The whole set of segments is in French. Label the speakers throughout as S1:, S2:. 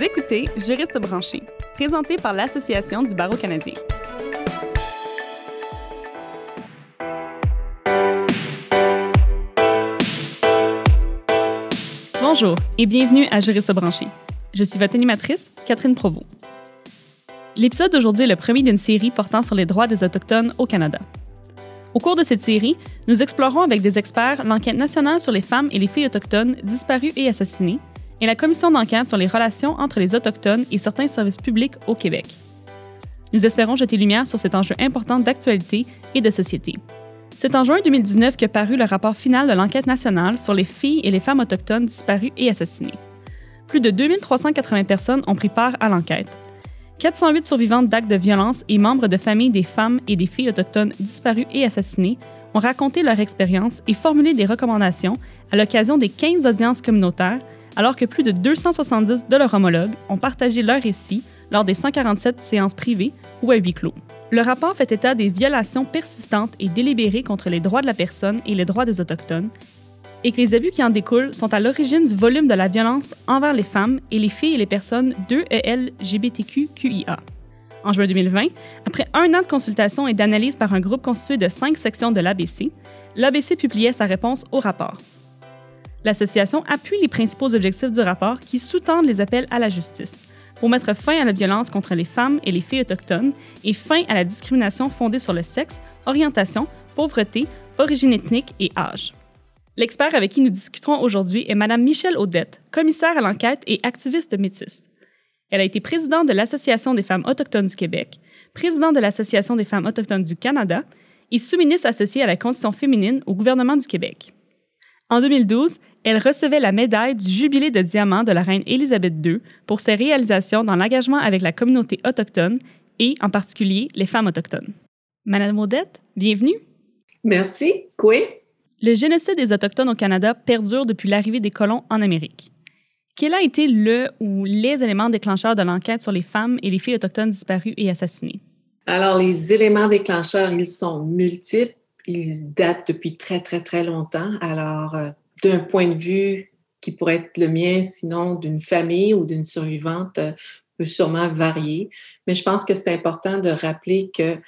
S1: Vous écoutez Juriste branché, présenté par l'Association du barreau canadien. Bonjour et bienvenue à Juriste branché. Je suis votre animatrice, Catherine Provost. L'épisode d'aujourd'hui est le premier d'une série portant sur les droits des Autochtones au Canada. Au cours de cette série, nous explorons avec des experts l'enquête nationale sur les femmes et les filles autochtones disparues et assassinées et la commission d'enquête sur les relations entre les Autochtones et certains services publics au Québec. Nous espérons jeter lumière sur cet enjeu important d'actualité et de société. C'est en juin 2019 que parut le rapport final de l'enquête nationale sur les filles et les femmes autochtones disparues et assassinées. Plus de 2380 personnes ont pris part à l'enquête. 408 survivantes d'actes de violence et membres de familles des femmes et des filles autochtones disparues et assassinées ont raconté leur expérience et formulé des recommandations à l'occasion des 15 audiences communautaires alors que plus de 270 de leurs homologues ont partagé leur récit lors des 147 séances privées ou à huis clos. Le rapport fait état des violations persistantes et délibérées contre les droits de la personne et les droits des Autochtones, et que les abus qui en découlent sont à l'origine du volume de la violence envers les femmes et les filles et les personnes de et LGBTQIA. En juin 2020, après un an de consultation et d'analyse par un groupe constitué de cinq sections de l'ABC, l'ABC publiait sa réponse au rapport. L'association appuie les principaux objectifs du rapport qui sous-tendent les appels à la justice pour mettre fin à la violence contre les femmes et les filles autochtones et fin à la discrimination fondée sur le sexe, orientation, pauvreté, origine ethnique et âge. L'expert avec qui nous discuterons aujourd'hui est Mme Michelle Audette, commissaire à l'enquête et activiste de Métis. Elle a été présidente de l'Association des femmes autochtones du Québec, présidente de l'Association des femmes autochtones du Canada et sous-ministre associée à la condition féminine au gouvernement du Québec. En 2012, elle recevait la médaille du Jubilé de diamant de la reine Élisabeth II pour ses réalisations dans l'engagement avec la communauté autochtone et, en particulier, les femmes autochtones. Madame Odette, bienvenue.
S2: Merci. Quoi?
S1: Le génocide des Autochtones au Canada perdure depuis l'arrivée des colons en Amérique. Quel a été le ou les éléments déclencheurs de l'enquête sur les femmes et les filles autochtones disparues et assassinées?
S2: Alors, les éléments déclencheurs, ils sont multiples. Ils datent depuis très, très, très longtemps. Alors, euh, d'un point de vue qui pourrait être le mien, sinon d'une famille ou d'une survivante, euh, peut sûrement varier. Mais je pense que c'est important de rappeler que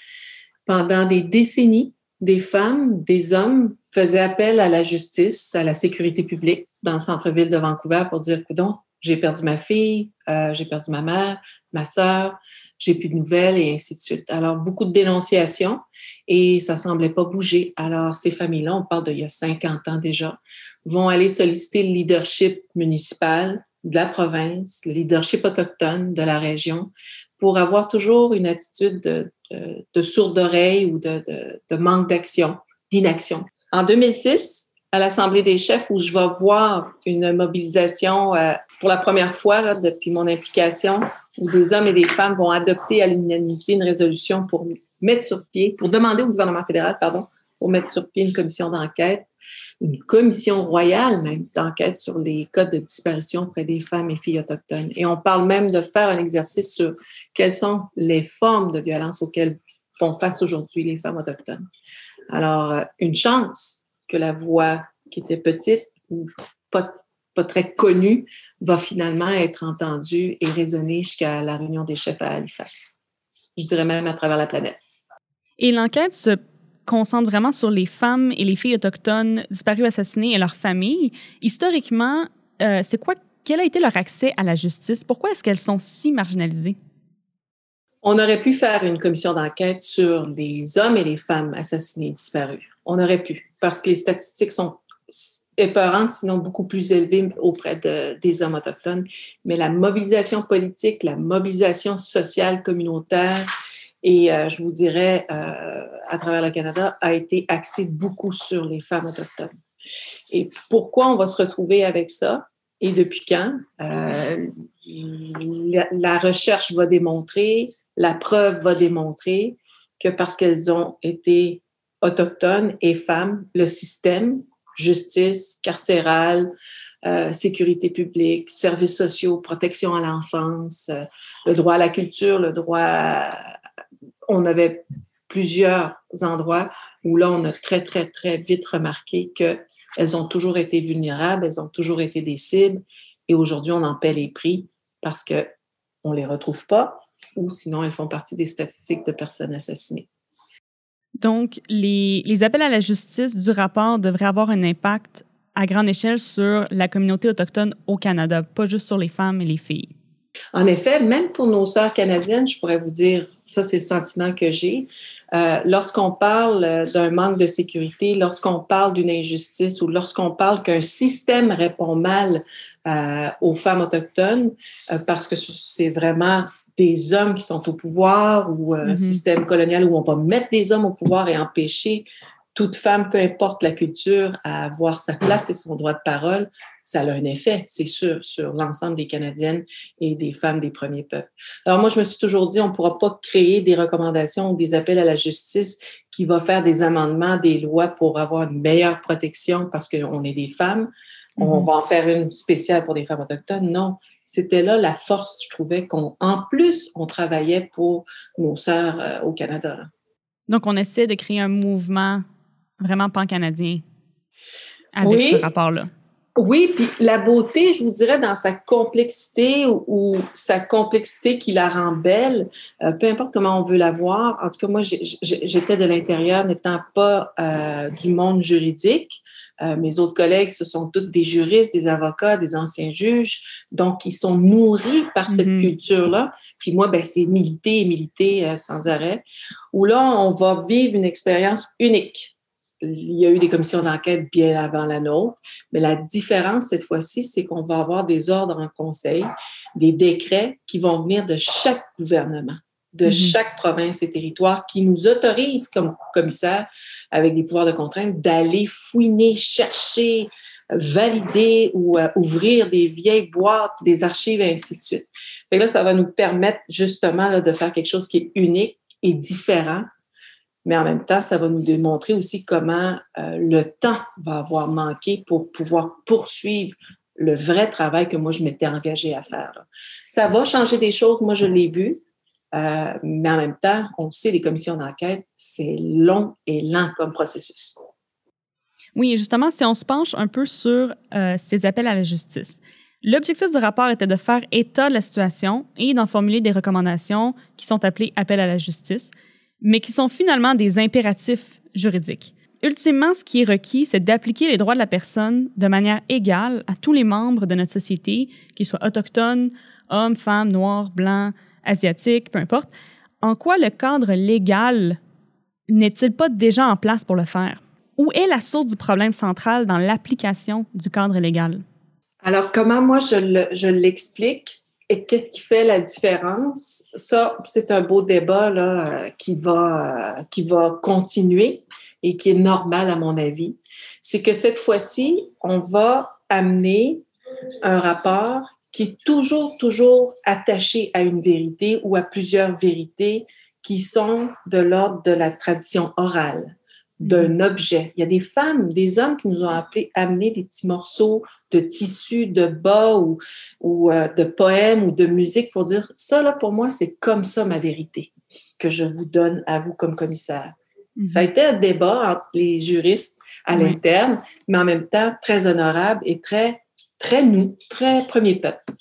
S2: pendant des décennies, des femmes, des hommes faisaient appel à la justice, à la sécurité publique dans le centre-ville de Vancouver pour dire, non, j'ai perdu ma fille, euh, j'ai perdu ma mère, ma sœur, j'ai plus de nouvelles et ainsi de suite. Alors, beaucoup de dénonciations et ça semblait pas bouger. Alors, ces familles-là, on parle d'il y a 50 ans déjà, vont aller solliciter le leadership municipal de la province, le leadership autochtone de la région, pour avoir toujours une attitude de, de, sourde oreille ou de, de manque d'action, d'inaction. En 2006, à l'Assemblée des chefs, où je vais voir une mobilisation euh, pour la première fois là, depuis mon implication, où des hommes et des femmes vont adopter à l'unanimité une résolution pour mettre sur pied, pour demander au gouvernement fédéral, pardon, pour mettre sur pied une commission d'enquête une commission royale même d'enquête sur les cas de disparition auprès des femmes et filles autochtones. Et on parle même de faire un exercice sur quelles sont les formes de violence auxquelles font face aujourd'hui les femmes autochtones. Alors, euh, une chance que la voix qui était petite ou pas, pas très connue va finalement être entendue et résonner jusqu'à la réunion des chefs à Halifax. Je dirais même à travers la planète.
S1: Et l'enquête se concentre vraiment sur les femmes et les filles autochtones disparues, assassinées et leurs familles. Historiquement, euh, c'est quoi, quel a été leur accès à la justice? Pourquoi est-ce qu'elles sont si marginalisées?
S2: On aurait pu faire une commission d'enquête sur les hommes et les femmes assassinés et disparus. On aurait pu, parce que les statistiques sont épeurantes, sinon beaucoup plus élevées auprès de, des hommes autochtones. Mais la mobilisation politique, la mobilisation sociale communautaire, et euh, je vous dirais, euh, à travers le Canada, a été axé beaucoup sur les femmes autochtones. Et pourquoi on va se retrouver avec ça et depuis quand? Euh, la, recherche va démontrer, la preuve va démontrer que parce qu'elles ont été autochtones et femmes, le système, justice, carcérale, sécurité publique, services sociaux, protection à l'enfance, le droit à la culture, le droit à, on avait plusieurs endroits où là, on a très, très, très vite remarqué qu'elles ont toujours été vulnérables, elles ont toujours été des cibles et aujourd'hui, on en paie les prix parce qu'on ne les retrouve pas ou sinon elles font partie des statistiques de personnes assassinées.
S1: Donc, les, les appels à la justice du rapport devraient avoir un impact à grande échelle sur la communauté autochtone au Canada, pas juste sur les femmes et les filles.
S2: En effet, même pour nos sœurs canadiennes, je pourrais vous dire, ça c'est le sentiment que j'ai, euh, lorsqu'on parle d'un manque de sécurité, lorsqu'on parle d'une injustice ou lorsqu'on parle qu'un système répond mal euh, aux femmes autochtones, euh, parce que c'est vraiment des hommes qui sont au pouvoir ou un mm-hmm. système colonial où on va mettre des hommes au pouvoir et empêcher toute femme, peu importe la culture, à avoir sa place et son droit de parole, ça a un effet, c'est sûr, sur l'ensemble des Canadiennes et des femmes des premiers peuples. Alors moi, je me suis toujours dit, on ne pourra pas créer des recommandations ou des appels à la justice qui va faire des amendements des lois pour avoir une meilleure protection parce qu'on est des femmes. On mm-hmm. va en faire une spéciale pour des femmes autochtones. Non, c'était là la force, je trouvais, qu'en plus, on travaillait pour nos sœurs euh, au Canada.
S1: Donc, on essaie de créer un mouvement vraiment pan-canadien avec ce rapport-là.
S2: Oui, puis la beauté, je vous dirais, dans sa complexité ou, sa complexité qui la rend belle, euh, peu importe comment on veut la voir. En tout cas, moi, j'étais de l'intérieur, n'étant pas euh, du monde juridique. Euh, mes autres collègues, ce sont tous des juristes, des avocats, des anciens juges, donc ils sont nourris par cette mm-hmm. culture-là. Puis moi, ben, c'est militer et militer sans arrêt. Où là, on va vivre une expérience unique il y a eu des commissions d'enquête bien avant la nôtre, mais la différence cette fois-ci, c'est qu'on va avoir des ordres en conseil, des décrets qui vont venir de chaque gouvernement, de mm-hmm. chaque province et territoire qui nous autorisent comme commissaire, avec des pouvoirs de contrainte, d'aller fouiner, chercher, valider ou euh, ouvrir des vieilles boîtes, des archives et ainsi de suite. Fait là, ça va nous permettre justement là, de faire quelque chose qui est unique et différent mais en même temps, ça va nous démontrer aussi comment euh, le temps va avoir manqué pour pouvoir poursuivre le vrai travail que moi, je m'étais engagée à faire. Ça va changer des choses, moi, je l'ai vu, euh, mais en même temps, on sait, les commissions d'enquête, c'est long et lent comme processus.
S1: Oui, justement, si on se penche un peu sur euh, ces appels à la justice, L'objectif du rapport était de faire état de la situation et d'en formuler des recommandations qui sont appelées appels à la justice, mais qui sont finalement des impératifs juridiques. Ultimement, ce qui est requis, c'est d'appliquer les droits de la personne de manière égale à tous les membres de notre société, qu'ils soient autochtones, hommes, femmes, noirs, blancs, asiatiques, peu importe. En quoi le cadre légal n'est-il pas déjà en place pour le faire? Où est la source du problème central dans l'application du cadre légal?
S2: Alors, comment moi je l'explique? Et qu'est-ce qui fait la différence? Ça, c'est un beau débat euh, euh, qui va continuer et qui est normal à mon avis. C'est que cette fois-ci, on va amener un rapport qui est toujours, toujours attaché à une vérité ou à plusieurs vérités qui sont de l'ordre de la tradition orale d'un mm-hmm. objet. Il y a des femmes, des hommes qui nous ont appelé, amené des petits morceaux de tissu, de bas ou, ou euh, de poèmes ou de musique pour dire ça, là, pour moi, c'est comme ça ma vérité que je vous donne à vous comme commissaire. Mm-hmm. Ça a été un débat entre les juristes à l'interne, mais en même temps très honorable et très, très nous, très premier peuple.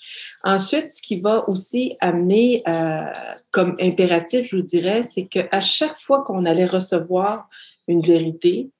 S2: Ensuite, ce qui va aussi amener euh, comme impératif, je vous dirais, c'est qu'à chaque fois qu'on allait recevoir une vérité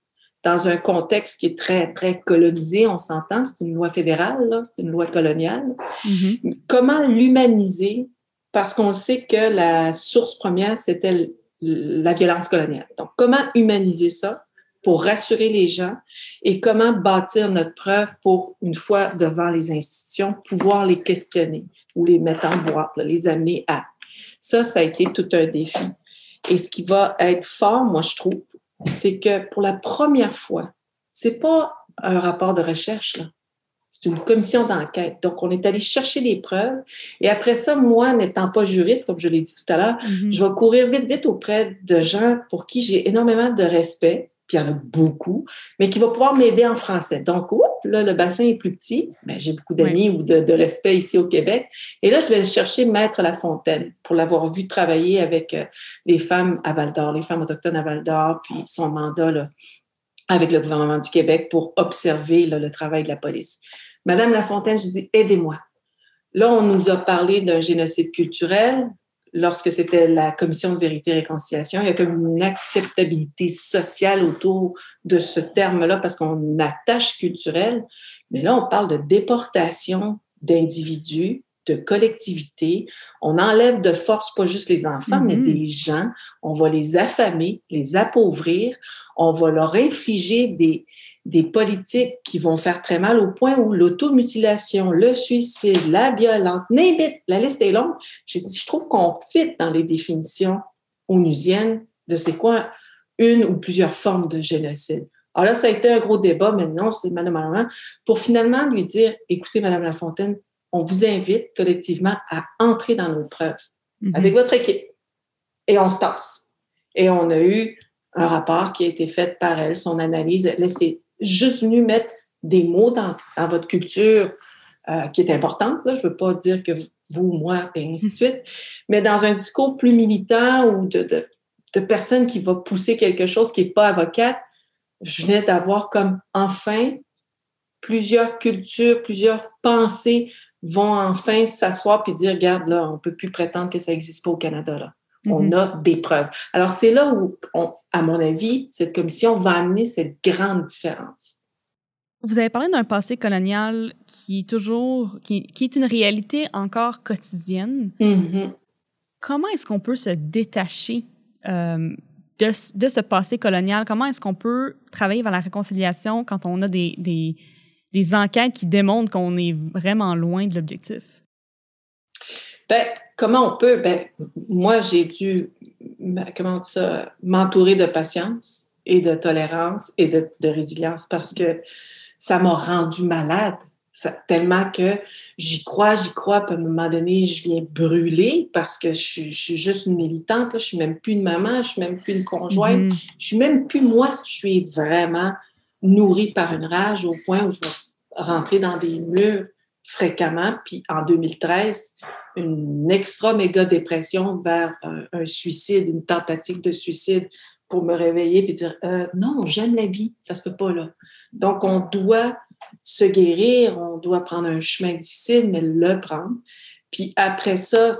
S2: dans un contexte qui est très, très colonisé, on s'entend, c'est une loi fédérale, c'est une loi coloniale. Mm-hmm. Comment l'humaniser? Parce qu'on sait que la source première, c'était la violence coloniale. Donc, comment humaniser ça pour rassurer les gens et comment bâtir notre preuve pour, une fois devant les institutions, pouvoir les questionner ou les mettre en boîte, les amener à. Ça, ça a été tout un défi. Et ce qui va être fort, moi, je trouve, c'est que pour la première fois, c'est pas un rapport de recherche, là. C'est une commission d'enquête. Donc, on est allé chercher des preuves. Et après ça, moi, n'étant pas juriste, comme je l'ai dit tout à l'heure, mm-hmm. je vais courir vite, vite auprès de gens pour qui j'ai énormément de respect, puis il y en a beaucoup, mais qui vont pouvoir m'aider en français. Donc, oups, là, le bassin est plus petit. Ben, j'ai beaucoup d'amis ou de, de, respect ici au Québec. Et là, je vais chercher Maître Lafontaine pour l'avoir vu travailler avec euh, les femmes à Val-d'Or, les femmes autochtones à Val-d'Or, puis son mandat là, avec le gouvernement du Québec pour observer le travail de la police. Madame Lafontaine, je dis, aidez-moi. Là, on nous a parlé d'un génocide culturel. Lorsque c'était la commission de vérité et réconciliation, il y a comme une acceptabilité sociale autour de ce terme-là parce qu'on attache culturel. Mais là, on parle de déportation d'individus, de collectivités. On enlève de force pas juste les enfants, mais mm-hmm. des gens. On va les affamer, les appauvrir. On va leur infliger des, des politiques qui vont faire très mal au point où l'automutilation, le suicide, la violence, la liste est longue. Je, je trouve qu'on fit dans les définitions onusiennes de c'est quoi une ou plusieurs formes de génocide. Alors là, ça a été un gros débat, maintenant, c'est Madame Armand, pour finalement lui dire, écoutez, Madame Lafontaine, on vous invite collectivement à entrer dans nos preuves mm-hmm. avec votre équipe. Et on se tasse. Et on a eu un rapport qui a été fait par elle, son analyse. Elle s'est juste venue mettre des mots dans, votre culture euh, qui est importante. Je ne veux pas dire que vous, moi, et ainsi de suite, mais dans un discours plus militant ou de, de, de personne qui va pousser quelque chose qui n'est pas avocate, je venais d'avoir comme enfin plusieurs cultures, plusieurs pensées vont enfin s'asseoir puis dire, regarde, là, on ne peut plus prétendre que ça n'existe pas au Canada. Là. On mm-hmm. a des preuves. Alors, c'est là où, à mon avis, cette commission va amener cette grande différence.
S1: Vous avez parlé d'un passé colonial qui est toujours, qui, est une réalité encore quotidienne.
S2: Mm-hmm.
S1: Comment est-ce qu'on peut se détacher euh, de, de, ce passé colonial? Comment est-ce qu'on peut travailler vers la réconciliation quand on a des, des, des enquêtes qui démontrent qu'on est vraiment loin de l'objectif?
S2: Ben, comment on peut? Ben, moi, j'ai dû, comment ça, m'entourer de patience et de tolérance et de, résilience parce que ça m'a rendu malade. tellement que j'y crois, j'y crois, puis à un moment donné, je viens brûler parce que je, suis juste une militante, là, je suis même plus une maman, je suis même plus une conjointe, je mm-hmm. je suis même plus moi, je suis vraiment nourrie par une rage au point où je vais rentrer dans des murs fréquemment. Puis en 2013, une extra méga dépression vers un, suicide, une tentative de suicide pour me réveiller et dire euh, non, j'aime la vie, ça se peut pas là. Donc on doit se guérir, on doit prendre un chemin difficile, mais le prendre. Puis après ça,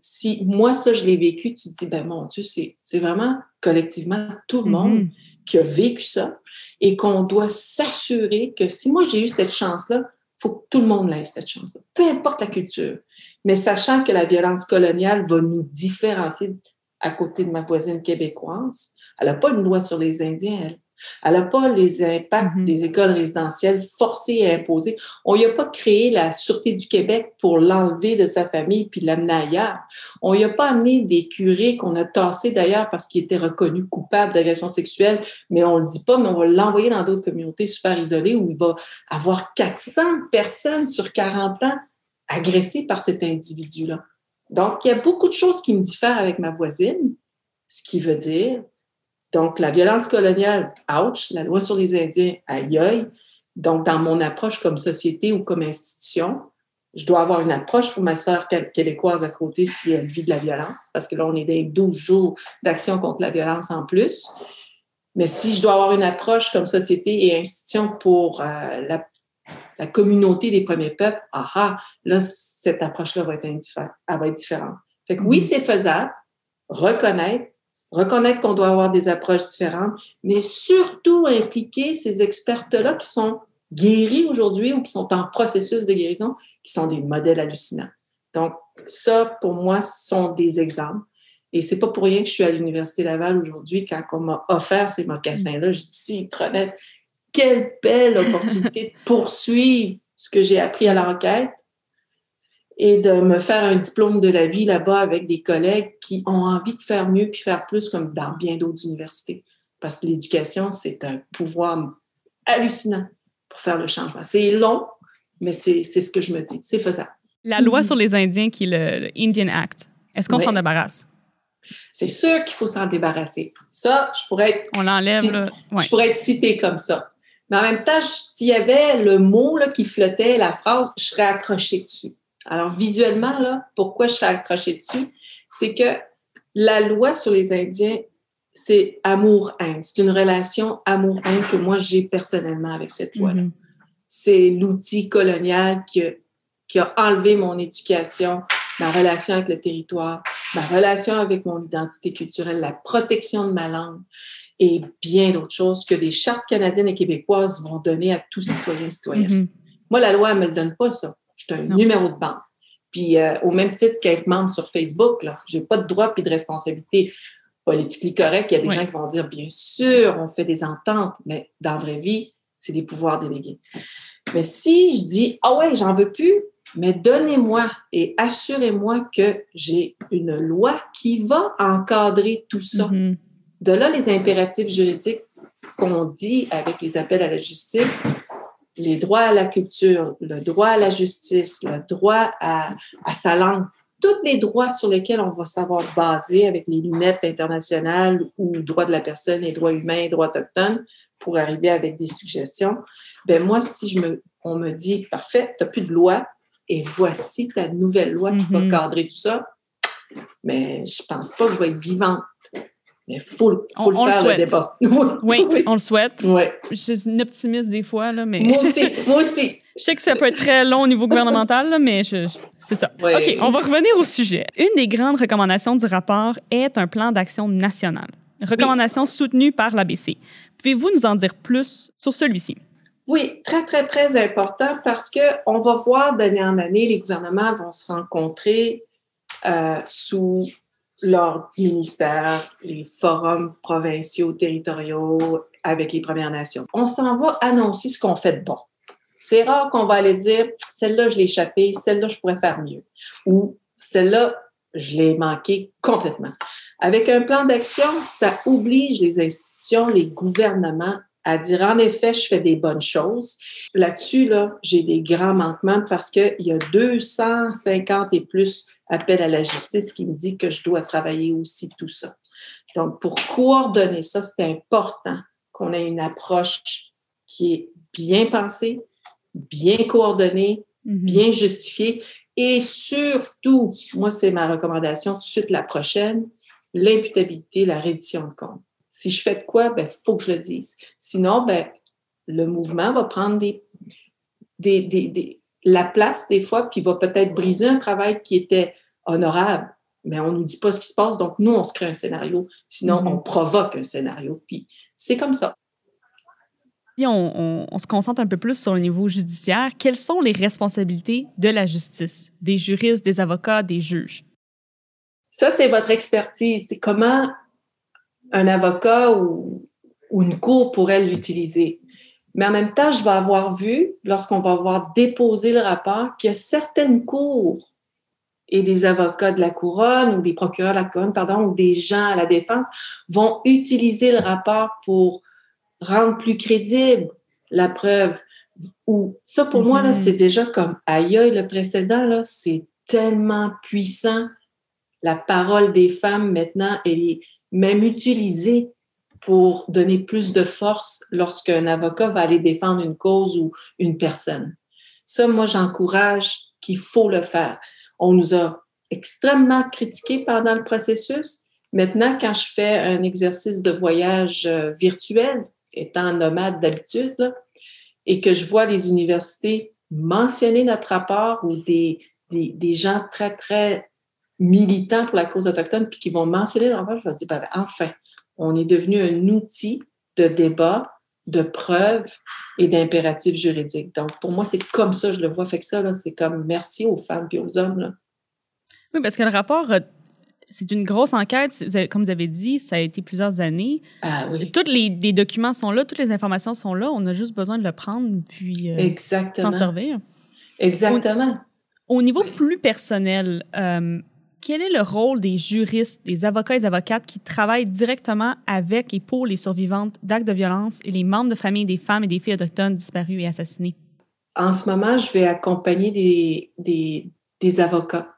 S2: si, moi ça je l'ai vécu, tu te dis ben mon Dieu, c'est vraiment collectivement tout le mm-hmm. monde qui a vécu ça et qu'on doit s'assurer que si moi j'ai eu cette chance-là, il faut que tout le monde l'ait cette chance-là, peu importe la culture. Mais sachant que la violence coloniale va nous différencier à côté de ma voisine québécoise, elle n'a pas une loi sur les Indiens, elle. Elle n'a pas les impacts mm-hmm. des écoles résidentielles forcées et imposées. On n'y a pas créé la Sûreté du Québec pour l'enlever de sa famille puis l'amener ailleurs. On n'y a pas amené des curés qu'on a tassés d'ailleurs parce qu'ils étaient reconnus coupables d'agression sexuelle, mais on ne le dit pas, mais on va l'envoyer dans d'autres communautés super isolées où il va avoir 400 personnes sur 40 ans agressées par cet individu-là. Donc, il y a beaucoup de choses qui me diffèrent avec ma voisine, ce qui veut dire donc, la violence coloniale, ouch, la loi sur les Indiens, aïe aïe. Donc, dans mon approche comme société ou comme institution, je dois avoir une approche pour ma sœur québécoise à côté si elle vit de la violence, parce que là, on est dans 12 jours d'action contre la violence en plus. Mais si je dois avoir une approche comme société et institution pour euh, la, communauté des premiers peuples, ah là, cette approche-là va être, elle va être différente. Fait que oui, mm-hmm. c'est faisable, reconnaître, reconnaître qu'on doit avoir des approches différentes, mais surtout impliquer ces expertes-là qui sont guéris aujourd'hui ou qui sont en processus de guérison, qui sont des modèles hallucinants. Donc, ça, pour moi, sont des exemples. Et c'est pas pour rien que je suis à l'Université Laval aujourd'hui. Quand on m'a offert ces mocassins-là, je dis, Tronette, quelle belle opportunité de poursuivre ce que j'ai appris à l'enquête et de me faire un diplôme de la vie là-bas avec des collègues qui ont envie de faire mieux puis faire plus comme dans bien d'autres universités. Parce que l'éducation, c'est un pouvoir hallucinant pour faire le changement. C'est long, mais c'est ce que je me dis. C'est faisable.
S1: La loi sur les Indiens, qui est le, Indian Act, est-ce qu'on s'en débarrasse?
S2: C'est sûr qu'il faut s'en débarrasser. Ça, je pourrais être.
S1: On l'enlève,
S2: Je pourrais être cité comme ça. Mais en même temps, s'il y avait le mot là, qui flottait, la phrase, je serais accrochée dessus. Alors, visuellement, là, pourquoi je serais accrochée dessus, c'est que la loi sur les Indiens, c'est amour-haine. C'est une relation amour-haine que moi, j'ai personnellement avec cette loi-là. Mm-hmm. C'est l'outil colonial qui a, qui a enlevé mon éducation, ma relation avec le territoire, ma relation avec mon identité culturelle, la protection de ma langue et bien d'autres choses que des chartes canadiennes et québécoises vont donner à tout citoyen citoyen. Mm-hmm. Moi, la loi, elle me le donne pas, ça. Je un numéro de banque. Puis euh, au même titre qu'être membre sur Facebook, là, j'ai pas de droit et de responsabilité politiquement correct. Il y a des gens qui vont dire, bien sûr, on fait des ententes, mais dans la vraie vie, c'est des pouvoirs délégués. Mais si je dis, ah ouais, j'en veux plus, mais donnez-moi et assurez-moi que j'ai une loi qui va encadrer tout ça. Mm-hmm. De là, les impératifs juridiques qu'on dit avec les appels à la justice, les droits à la culture, le droit à la justice, le droit à, à sa langue, tous les droits sur lesquels on va savoir baser avec les lunettes internationales ou droits de la personne et droits humains droits autochtones pour arriver avec des suggestions. Ben moi, si je me, on me dit, parfait, tu n'as plus de loi et voici ta nouvelle loi qui va mm-hmm. cadrer tout ça, mais je pense pas que je vais être vivante. Mais il faut, faut le faire, le, débat.
S1: oui, on le souhaite. Je suis une optimiste des fois, là, mais...
S2: Moi aussi, moi aussi.
S1: Je sais que ça peut être très long au niveau gouvernemental, mais c'est ça. OK, on va revenir au sujet. Une des grandes recommandations du rapport est un plan d'action national. Recommandation soutenue par l'ABC. Pouvez-vous nous en dire plus sur celui-ci?
S2: Oui, très, très, très important parce qu'on va voir d'année en année, les gouvernements vont se rencontrer euh, sous leur ministère, les forums provinciaux, territoriaux, avec les Premières Nations. On s'en va annoncer ce qu'on fait de bon. C'est rare qu'on va aller dire, celle-là, je l'ai échappée, celle-là, je pourrais faire mieux. Ou celle-là, je l'ai manqué complètement. Avec un plan d'action, ça oblige les institutions, les gouvernements à dire en effet, je fais des bonnes choses. Là-dessus, là, j'ai des grands manquements parce qu'il y a 250 et plus appels à la justice qui me dit que je dois travailler aussi tout ça. Donc, pour coordonner ça, c'est important qu'on ait une approche qui est bien pensée, bien coordonnée, mm-hmm. bien justifiée et surtout, moi, c'est ma recommandation tout de suite la prochaine, l'imputabilité, la reddition de compte. Si je fais de quoi, ben, faut que je le dise. Sinon, ben, le mouvement va prendre des, des, des, la place des fois, puis va peut-être briser un travail qui était honorable. Mais on ne nous dit pas ce qui se passe, donc nous, on se crée un scénario. Sinon, mm-hmm. on provoque un scénario. Puis c'est comme ça.
S1: Si on, on, se concentre un peu plus sur le niveau judiciaire, quelles sont les responsabilités de la justice, des juristes, des avocats, des juges?
S2: Ça, c'est votre expertise. C'est comment un avocat ou, une cour pourrait l'utiliser. Mais en même temps, je vais avoir vu, lorsqu'on va avoir déposé le rapport, qu'il y a certaines cours et des avocats de la couronne ou des procureurs de la couronne, pardon, ou des gens à la défense vont utiliser le rapport pour rendre plus crédible la preuve. Ou ça, pour moi, là, mm-hmm. c'est déjà comme aïe, le précédent, là, c'est tellement puissant. La parole des femmes, maintenant, elle est même utilisé pour donner plus de force lorsqu'un avocat va aller défendre une cause ou une personne. Ça, moi, j'encourage qu'il faut le faire. On nous a extrêmement critiqué pendant le processus. Maintenant, quand je fais un exercice de voyage euh, virtuel, étant nomade d'habitude, et que je vois les universités mentionner notre rapport ou des, des, des gens très, très militants pour la cause autochtone, puis qui vont mentionner dans le je vais dire, ben, enfin, on est devenu un outil de débat, de preuves et d'impératifs juridiques. Donc, pour moi, c'est comme ça, je le vois. Fait que ça, c'est comme merci aux femmes et aux hommes. Là.
S1: Oui, parce que le rapport, euh, c'est une grosse enquête. Comme vous avez dit, ça a été plusieurs années.
S2: Ah oui.
S1: Tous les, documents sont là, toutes les informations sont là. On a juste besoin de le prendre puis euh, s'en servir.
S2: Exactement.
S1: Au, niveau plus personnel, euh, quel est le rôle des juristes, des avocats et des avocates qui travaillent directement avec et pour les survivantes d'actes de violence et les membres de famille des femmes et des filles autochtones disparues et assassinées?
S2: En ce moment, je vais accompagner des, avocats.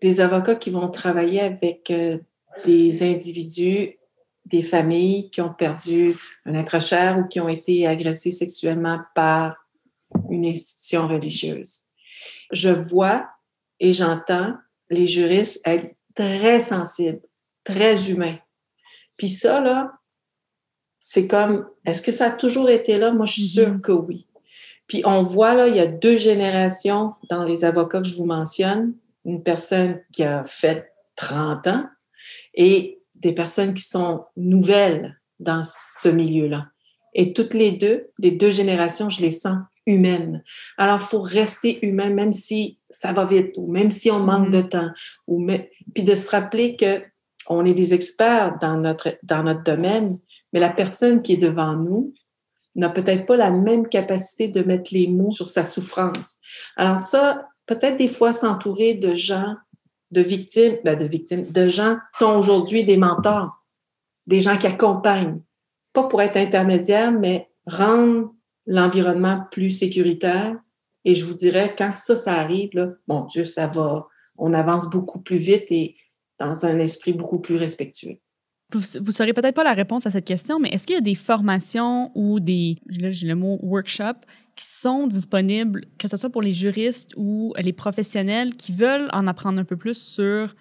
S2: Des avocats qui vont travailler avec euh, des individus, des familles qui ont perdu un accrocheur ou qui ont été agressés sexuellement par une institution religieuse. Je vois et j'entends les juristes être très sensibles, très humains. Puis ça, là, c'est comme, est-ce que ça a toujours été là? Moi, je suis sûre mm-hmm. que oui. Puis on voit là, il y a deux générations dans les avocats que je vous mentionne. Une personne qui a fait 30 ans et des personnes qui sont nouvelles dans ce milieu-là. Et toutes les deux, les deux générations, je les sens humaines. Alors, il faut rester humain, même si ça va vite, ou même si on manque de mm-hmm. temps, ou puis de se rappeler que on est des experts dans notre, dans notre domaine, mais la personne qui est devant nous n'a peut-être pas la même capacité de mettre les mots sur sa souffrance. Alors ça, peut-être des fois s'entourer de gens, de victimes, ben de victimes, de gens qui sont aujourd'hui des mentors, des gens qui accompagnent, pas pour être intermédiaire, mais rendre l'environnement plus sécuritaire. Et je vous dirais, quand ça, ça arrive, là, mon Dieu, ça va, on avance beaucoup plus vite et dans un esprit beaucoup plus respectueux.
S1: Vous ne saurez peut-être pas la réponse à cette question, mais est-ce qu'il y a des formations ou des, là j'ai le mot workshop, qui sont disponibles, que ce soit pour les juristes ou les professionnels qui veulent en apprendre un peu plus sur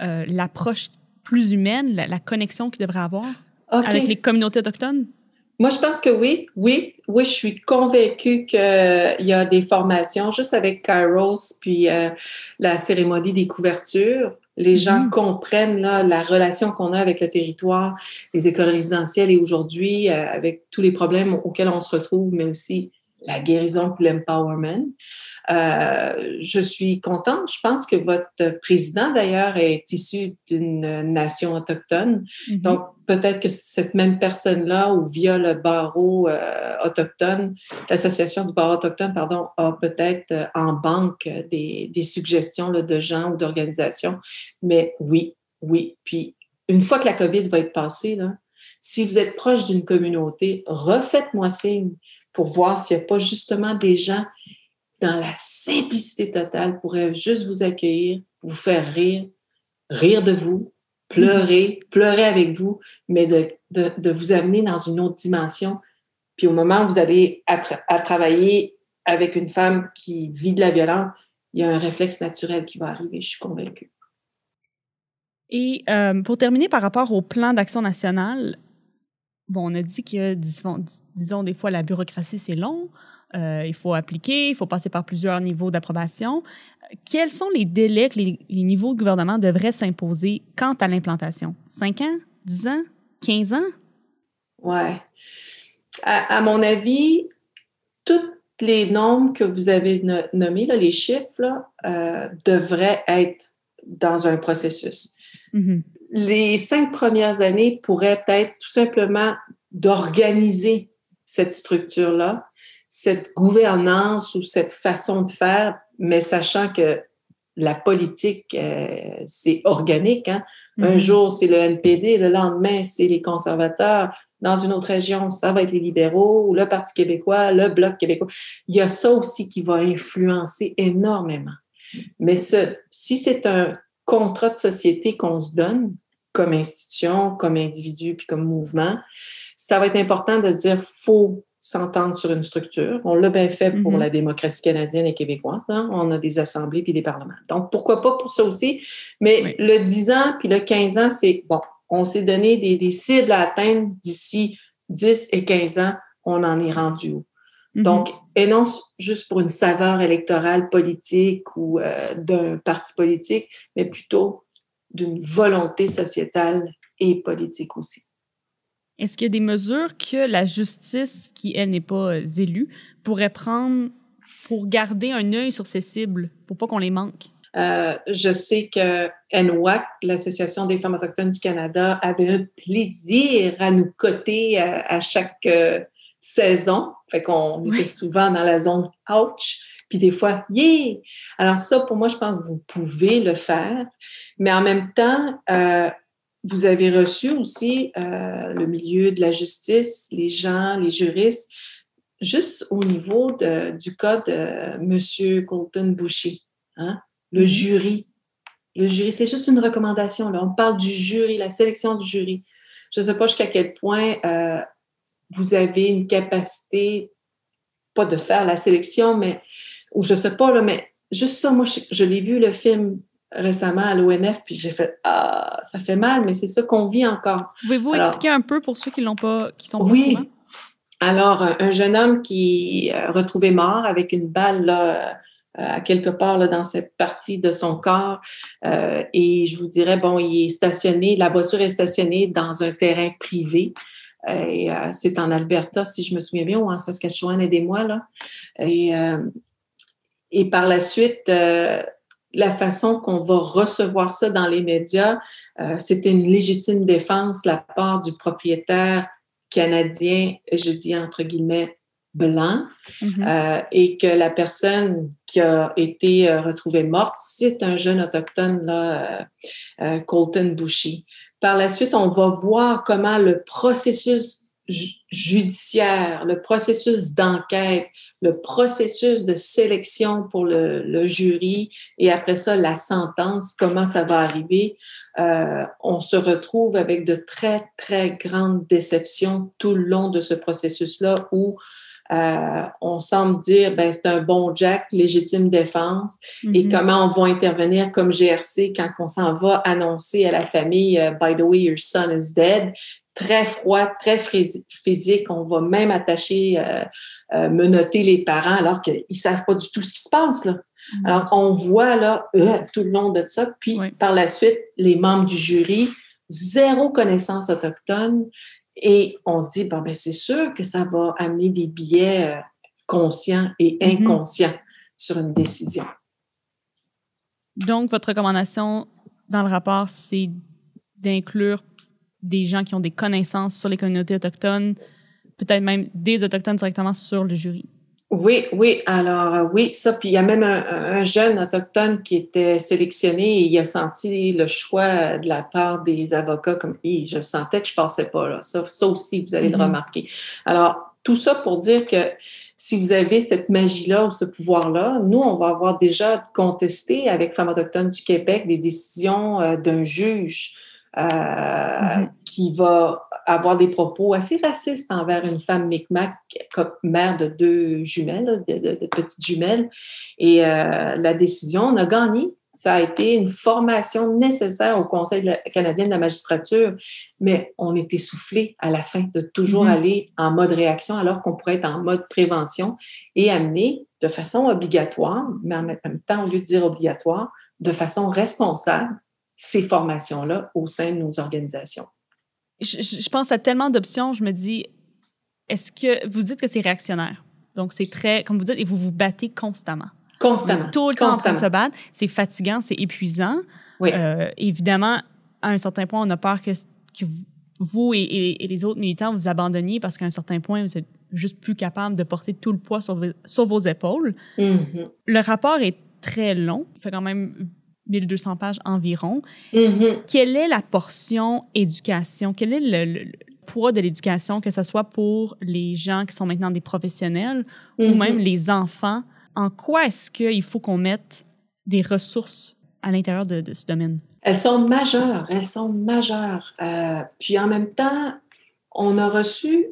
S1: euh, l'approche plus humaine, la, connexion qu'ils devraient avoir avec les communautés autochtones?
S2: Moi, je pense que oui, oui, oui, je suis convaincue qu'il y a des formations juste avec Kairos puis euh, la cérémonie des couvertures. Les gens mm-hmm. comprennent la relation qu'on a avec le territoire, les écoles résidentielles et aujourd'hui, euh, avec tous les problèmes auxquels on se retrouve, mais aussi la guérison puis l'empowerment. Euh, je suis contente. Je pense que votre président, d'ailleurs, est issu d'une nation autochtone. Mm-hmm. Donc, peut-être que cette même personne-là, ou via le barreau euh, autochtone, l'association du barreau autochtone, pardon, a peut-être euh, en banque des, suggestions là, de gens ou d'organisations. Mais oui, oui. Puis, une fois que la COVID va être passée, si vous êtes proche d'une communauté, refaites-moi signe pour voir s'il n'y a pas justement des gens dans la simplicité totale, pourrait juste vous accueillir, vous faire rire, rire de vous, pleurer, pleurer avec vous, mais de, vous amener dans une autre dimension. Puis au moment où vous allez à, travailler avec une femme qui vit de la violence, il y a un réflexe naturel qui va arriver, je suis convaincue.
S1: Et euh, pour terminer, par rapport au plan d'action national, bon, on a dit que, disons des fois, la bureaucratie, c'est long. Euh, il faut appliquer, il faut passer par plusieurs niveaux d'approbation. Quels sont les délais que les, niveaux de gouvernement devraient s'imposer quant à l'implantation? Cinq ans? Dix ans? Quinze ans?
S2: Ouais. À, mon avis, tous les nombres que vous avez nommés, les chiffres, euh, devraient être dans un processus. Mm-hmm. Les cinq premières années pourraient être tout simplement d'organiser cette structure-là, cette gouvernance ou cette façon de faire, mais sachant que la politique, euh, c'est organique. Hein? Un mm-hmm. jour, c'est le NPD, le lendemain, c'est les conservateurs. Dans une autre région, ça va être les libéraux, ou le Parti québécois, le Bloc québécois. Il y a ça aussi qui va influencer énormément. Mais ce, si c'est un contrat de société qu'on se donne, comme institution, comme individu, puis comme mouvement, ça va être important de se dire, faut s'entendre sur une structure. On l'a bien fait pour mm-hmm. la démocratie canadienne et québécoise. Hein. On a des assemblées puis des parlements. Donc, pourquoi pas pour ça aussi? Mais le 10 ans puis le 15 ans, c'est bon, on s'est donné des, cibles à atteindre d'ici 10 et 15 ans, on en est rendu où? Mm-hmm. Donc, et non juste pour une saveur électorale politique ou euh, d'un parti politique, mais plutôt d'une volonté sociétale et politique aussi.
S1: Est-ce qu'il y a des mesures que la justice, qui, elle, n'est pas euh, élue, pourrait prendre pour garder un œil sur ces cibles, pour pas qu'on les manque?
S2: Euh, je sais que NWAC, l'Association des femmes autochtones du Canada, avait un plaisir à nous coter à, chaque euh, saison. Fait qu'on était souvent dans la zone ouch, puis des fois, yeah! Alors ça, pour moi, je pense que vous pouvez le faire. Mais en même temps, vous avez reçu aussi euh, le milieu de la justice, les gens, les juristes, juste au niveau du cas de M. Colton Boucher, hein? le mm-hmm. jury. Le jury, c'est juste une recommandation. Là. On parle du jury, la sélection du jury. Je ne sais pas jusqu'à quel point euh, vous avez une capacité, pas de faire la sélection, mais, ou je ne sais pas, là, mais juste ça, moi, je l'ai vu, le film récemment à l'ONF, puis j'ai fait Ah, ça fait mal, mais c'est ça qu'on vit encore.
S1: Pouvez-vous expliquer un peu pour ceux qui l'ont pas, qui sont
S2: pas Oui. Alors, un, jeune homme qui est retrouvé mort avec une balle là, à quelque part là, dans cette partie de son corps. et je vous dirais, bon, il est stationné, la voiture est stationnée dans un terrain privé. Et c'est en Alberta, si je me souviens bien, ou en Saskatchewan, aidez-moi là. Et, et par la suite, la façon qu'on va recevoir ça dans les médias, euh, c'était une légitime défense de la part du propriétaire canadien, je dis entre guillemets, blanc, mm-hmm. euh, et que la personne qui a été euh, retrouvée morte, c'est un jeune autochtone, là, Colton Bushy. Par la suite, on va voir comment le processus judiciaire, le processus d'enquête, le processus de sélection pour le, jury et après ça, la sentence, comment ça va arriver, euh, on se retrouve avec de très, très grandes déceptions tout le long de ce processus-là où euh, on semble dire, ben, c'est un bon Jack, légitime défense, et mm-hmm. comment on va intervenir comme GRC quand on s'en va annoncer à la famille, euh, by the way, your son is dead, très froid, très physique. On va même attacher, euh, euh, menotter les parents alors qu'ils ne savent pas du tout ce qui se passe. Là. Mm-hmm. Alors, on voit là euh, tout le long de ça. Puis, par la suite, les membres du jury, zéro connaissance autochtone. Et on se dit, bon, ben, c'est sûr que ça va amener des biais conscients et mm-hmm. inconscients sur une décision.
S1: Donc, votre recommandation dans le rapport, c'est d'inclure des gens qui ont des connaissances sur les communautés autochtones, peut-être même des Autochtones directement sur le jury.
S2: Oui, oui. Alors, euh, oui, ça. Puis il y a même un, jeune autochtone qui était sélectionné et il a senti le choix de la part des avocats comme je sentais que je passais pas là. Ça, ça aussi, vous allez le mm-hmm. remarquer. Alors, tout ça pour dire que si vous avez cette magie-là ou ce pouvoir-là, nous, on va avoir déjà contesté avec Femmes autochtones du Québec des décisions euh, d'un juge euh, mm-hmm. qui va avoir des propos assez racistes envers une femme Micmac, mère de deux jumelles, de, petites jumelles. Et euh, la décision, on a gagné. Ça a été une formation nécessaire au Conseil canadien de la magistrature, mais on est essoufflé à la fin de toujours mm-hmm. aller en mode réaction alors qu'on pourrait être en mode prévention et amener de façon obligatoire, mais en même temps, au lieu de dire obligatoire, de façon responsable, ces formations-là au sein de nos organisations.
S1: Je, pense à tellement d'options, je me dis, est-ce que vous dites que c'est réactionnaire? Donc, c'est très, comme vous dites, et vous vous battez constamment.
S2: Constamment.
S1: Tout le temps en train de se battre. C'est fatigant, c'est épuisant. Oui. Euh, évidemment, à un certain point, on a peur que, que vous et, les autres militants vous abandonniez parce qu'à un certain point, vous êtes juste plus capable de porter tout le poids sur, sur vos épaules. Mm-hmm. Le rapport est très long. Il fait quand même 1200 pages environ. Mm-hmm. Quelle est la portion éducation? Quel est le, poids de l'éducation, que ce soit pour les gens qui sont maintenant des professionnels ou mm-hmm. même les enfants? En quoi est-ce qu'il faut qu'on mette des ressources à l'intérieur de, ce domaine?
S2: Elles sont majeures, elles sont majeures. Euh, puis en même temps, on a reçu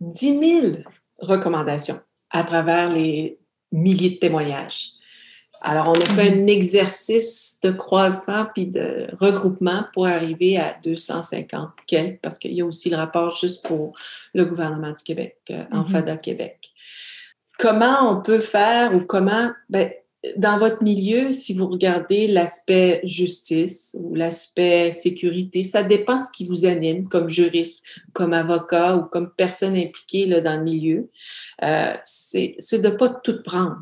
S2: 10 000 recommandations à travers les milliers de témoignages. Alors, on a fait un exercice de croisement puis de regroupement pour arriver à 250 quelques, parce qu'il y a aussi le rapport juste pour le gouvernement du Québec, euh, en mm-hmm. FADA Québec. Comment on peut faire ou comment, ben, dans votre milieu, si vous regardez l'aspect justice ou l'aspect sécurité, ça dépend ce qui vous anime comme juriste, comme avocat ou comme personne impliquée là, dans le milieu. Euh, c'est de ne pas tout prendre.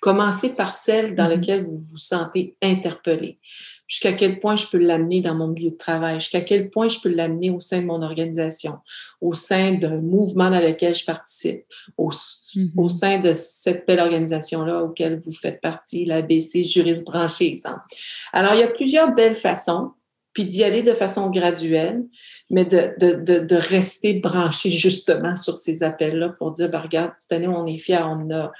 S2: Commencez par celle dans mm-hmm. laquelle vous vous sentez interpellé. Jusqu'à quel point je peux l'amener dans mon milieu de travail, jusqu'à quel point je peux l'amener au sein de mon organisation, au sein d'un mouvement dans lequel je participe, au, mm-hmm. sein de cette belle organisation-là auquel vous faites partie, l'ABC Juriste Branché, exemple. Alors, il y a plusieurs belles façons, puis d'y aller de façon graduelle, mais de, de, de, rester branché justement sur ces appels-là pour dire, ben, regarde, cette année, on est fiers, on a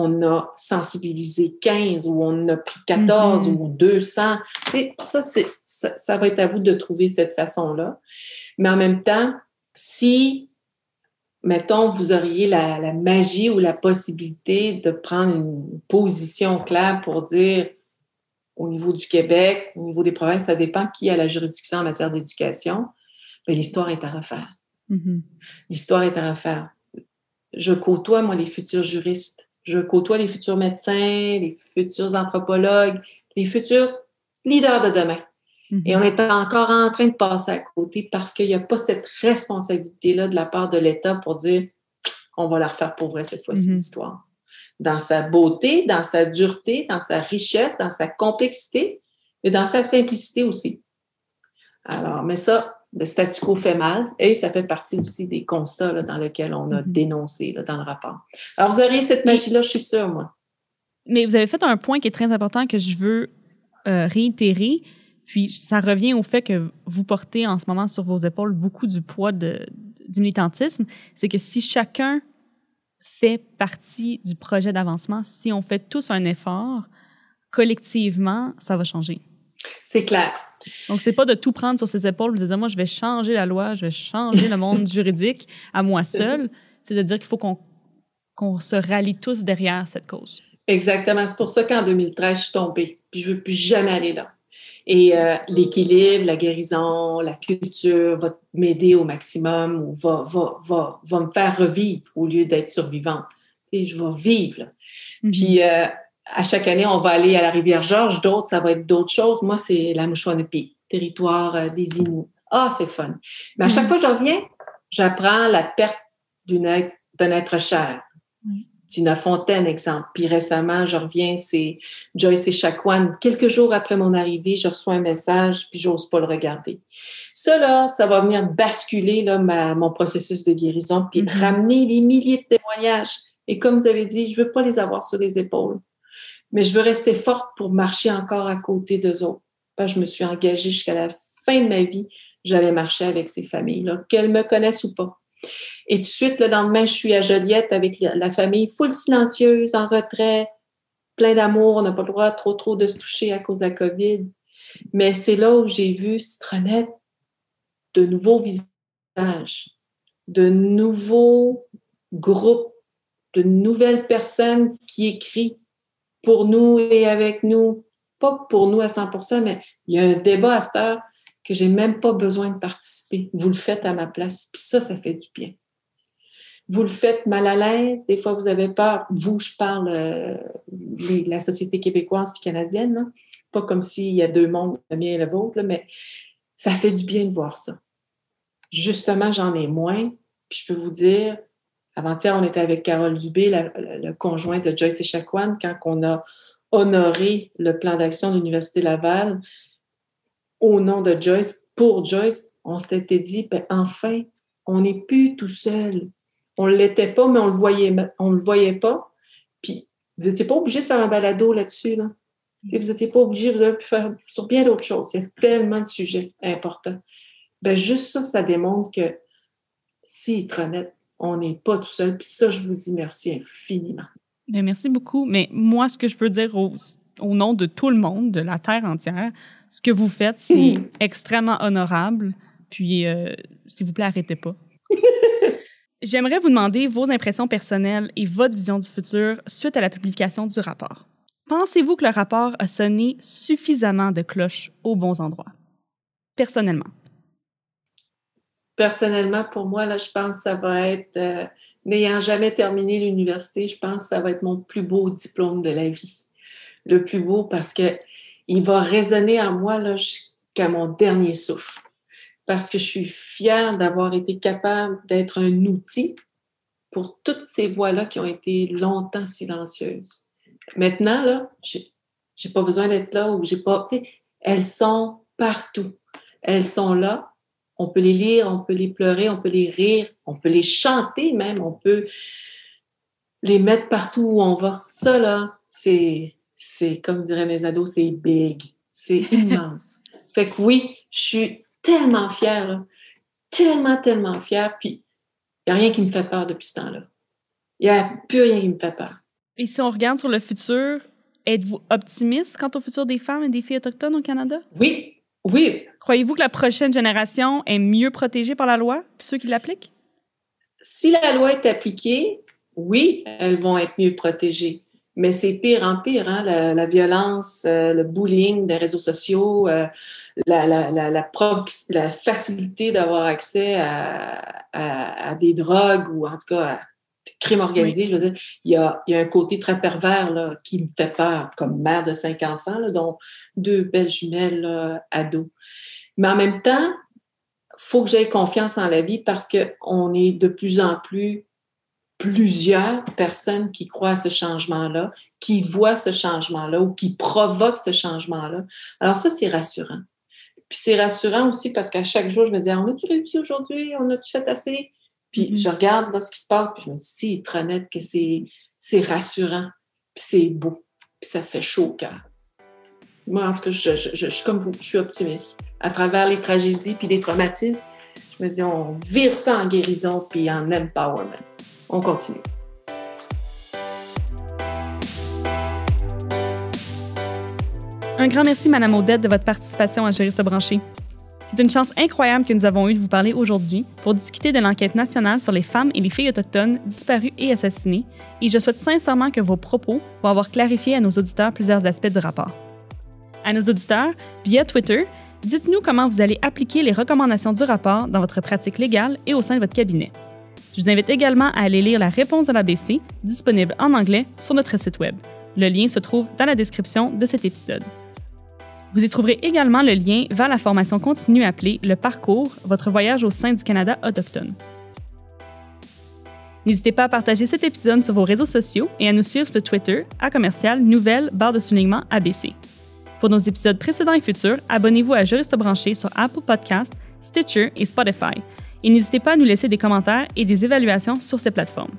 S2: on a sensibilisé 15 ou on a pris 14 mm-hmm. ou 200. Et ça, c'est, ça, va être à vous de trouver cette façon-là. Mais en même temps, si, mettons, vous auriez la, la, magie ou la possibilité de prendre une position claire pour dire au niveau du Québec, au niveau des provinces, ça dépend qui a la juridiction en matière d'éducation, mais l'histoire est à refaire. Mm-hmm. L'histoire est à refaire. je côtoie, moi, les futurs juristes. Je côtoie les futurs médecins, les futurs anthropologues, les futurs leaders de demain. Et on est encore en train de passer à côté parce qu'il n'y a pas cette responsabilité-là de la part de l'État pour dire on va la refaire pour vrai cette fois-ci, l'histoire. Dans sa beauté, dans sa dureté, dans sa richesse, dans sa complexité et dans sa simplicité aussi. Alors, mais ça, le statu quo fait mal et ça fait partie aussi des constats dans lesquels on a dénoncé dans le rapport. Alors, vous aurez cette magie-là, je suis sûre, moi.
S1: Mais vous avez fait un point qui est très important que je veux euh, réitérer puis ça revient au fait que vous portez en ce moment sur vos épaules beaucoup du poids de, du militantisme. C'est que si chacun fait partie du projet d'avancement, si on fait tous un effort, collectivement, ça va changer.
S2: C'est clair.
S1: Donc, c'est pas de tout prendre sur ses épaules, de dire, moi, je vais changer la loi, je vais changer le monde juridique à moi seul. C'est de dire qu'il faut qu'on se rallie tous derrière cette cause.
S2: Exactement. C'est pour ça qu'en 2013, je suis tombée. Puis je veux plus jamais aller là. Et euh, l'équilibre, la guérison, la culture va m'aider au maximum ou va, va, va, va, me faire revivre au lieu d'être survivante. Et je vais vivre. Mm-hmm. Puis euh, à chaque année, on va aller à la rivière Georges. D'autres, ça va être d'autres choses. Moi, c'est la Mouchouanepi, territoire euh, des Inuits. Ah, c'est fun. Mais à chaque mm-hmm. fois que je reviens, j'apprends la perte d'un être cher. Tina Fontaine, exemple. Puis récemment, je reviens, c'est Joyce et Chacuan. Quelques jours après mon arrivée, je reçois un message, puis j'ose pas le regarder. Ça, là, ça va venir basculer là, ma, mon processus de guérison, puis mm-hmm. ramener les milliers de témoignages. Et comme vous avez dit, je veux pas les avoir sur les épaules, mais je veux rester forte pour marcher encore à côté d'eux autres. Je me suis engagée jusqu'à la fin de ma vie, j'allais marcher avec ces familles-là, qu'elles me connaissent ou pas. Et tout de suite, le lendemain, je suis à Joliette avec la famille, full silencieuse, en retrait, plein d'amour. On n'a pas le droit trop, trop de se toucher à cause de la COVID. Mais c'est là où j'ai vu Citronette, de nouveaux visages, de nouveaux groupes, de nouvelles personnes qui écrivent pour nous et avec nous. Pas pour nous à 100% mais il y a un débat à cette heure que j'ai même pas besoin de participer. Vous le faites à ma place. Puis ça, ça fait du bien. Vous le faites mal à l'aise. Des fois, vous avez peur. Vous, je parle euh, la société québécoise puis canadienne. Pas comme s'il y a deux mondes, le mien et le vôtre, mais ça fait du bien de voir ça. Justement, j'en ai moins. Puis je peux vous dire, avant-hier, on était avec Carole Dubé, le conjoint de Joyce Echaquan, quand on a honoré le plan d'action de l'Université Laval au nom de Joyce, pour Joyce, on s'était dit, ben, enfin, on n'est plus tout seul. On ne l'était pas, mais on le voyait, le voyait pas. Puis, vous n'étiez pas obligé de faire un balado là-dessus. Là. Vous n'étiez pas obligé, vous avez pu faire sur bien d'autres choses. Il y a tellement de sujets importants. Ben, juste ça, ça démontre que si être honnête, on n'est pas tout seul. Puis ça, je vous dis merci infiniment.
S1: Ben, merci beaucoup. Mais moi, ce que je peux dire au, au nom de tout le monde, de la Terre entière, ce que vous faites, c'est hmm. extrêmement honorable. Puis, euh, s'il vous plaît, arrêtez pas. J'aimerais vous demander vos impressions personnelles et votre vision du futur suite à la publication du rapport. Pensez-vous que le rapport a sonné suffisamment de cloches aux bons endroits? Personnellement.
S2: Personnellement, pour moi, là, je pense que ça va être, euh, n'ayant jamais terminé l'université, je pense que ça va être mon plus beau diplôme de la vie. Le plus beau parce que il va résonner en moi jusqu'à mon dernier souffle. Parce que je suis fière d'avoir été capable d'être un outil pour toutes ces voix-là qui ont été longtemps silencieuses. Maintenant, là, j'ai pas besoin d'être là ou j'ai pas, elles sont partout. Elles sont là. On peut les lire, on peut les pleurer, on peut les rire, on peut les chanter même, on peut les mettre partout où on va. Ça, là, c'est, c'est, comme diraient mes ados, c'est big. C'est immense. fait que oui, je suis tellement fière, là. Tellement, tellement fière. Puis, il n'y a rien qui me fait peur depuis ce temps-là. Il n'y a plus rien qui me fait peur.
S1: Et si on regarde sur le futur, êtes-vous optimiste quant au futur des femmes et des filles autochtones au Canada?
S2: Oui, oui.
S1: Croyez-vous que la prochaine génération est mieux protégée par la loi, ceux qui l'appliquent?
S2: Si la loi est appliquée, oui, elles vont être mieux protégées mais c'est pire en pire, hein, la, violence, euh, le bullying des réseaux sociaux, euh, la, la, la, facilité d'avoir accès à, à, des drogues ou en tout cas à crime organisé, je veux dire, il y a, il y a un côté très pervers là, qui me fait peur, comme mère de cinq enfants, là, dont deux belles jumelles là, ados. Mais en même temps, faut que j'aie confiance en la vie parce qu'on est de plus en plus plusieurs personnes qui croient à ce changement-là, qui voient ce changement-là ou qui provoquent ce changement-là. Alors ça, c'est rassurant. Puis c'est rassurant aussi parce qu'à chaque jour, je me dis, on a-tu réussi aujourd'hui? On a-tu fait assez? Puis mm-hmm. je regarde là, ce qui se passe, puis je me dis, c'est très net que c'est rassurant, puis c'est beau, puis ça fait chaud au cœur. Moi, en tout cas, je, je, je, suis comme vous, je suis optimiste. À travers les tragédies puis les traumatismes, je me dis, on vire ça en guérison puis en empowerment. On continue.
S1: Un grand merci, Madame Odette, de votre participation à Juriste branché. C'est une chance incroyable que nous avons eue de vous parler aujourd'hui pour discuter de l'enquête nationale sur les femmes et les filles autochtones disparues et assassinées, et je souhaite sincèrement que vos propos vont avoir clarifié à nos auditeurs plusieurs aspects du rapport. À nos auditeurs, via Twitter, dites-nous comment vous allez appliquer les recommandations du rapport dans votre pratique légale et au sein de votre cabinet. Je vous invite également à aller lire la réponse de l'ABC, disponible en anglais sur notre site Web. Le lien se trouve dans la description de cet épisode. Vous y trouverez également le lien vers la formation continue appelée Le Parcours, votre voyage au sein du Canada autochtone. N'hésitez pas à partager cet épisode sur vos réseaux sociaux et à nous suivre sur Twitter à commercial nouvelle barre de soulignement ABC. Pour nos épisodes précédents et futurs, abonnez-vous à Juriste branché sur Apple Podcasts, Stitcher et Spotify et n'hésitez pas à nous laisser des commentaires et des évaluations sur ces plateformes.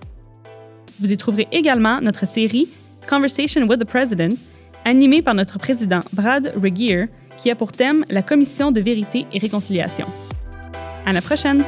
S1: Vous y trouverez également notre série Conversation with the President, animée par notre président Brad Regier, qui a pour thème la Commission de vérité et réconciliation. À la prochaine!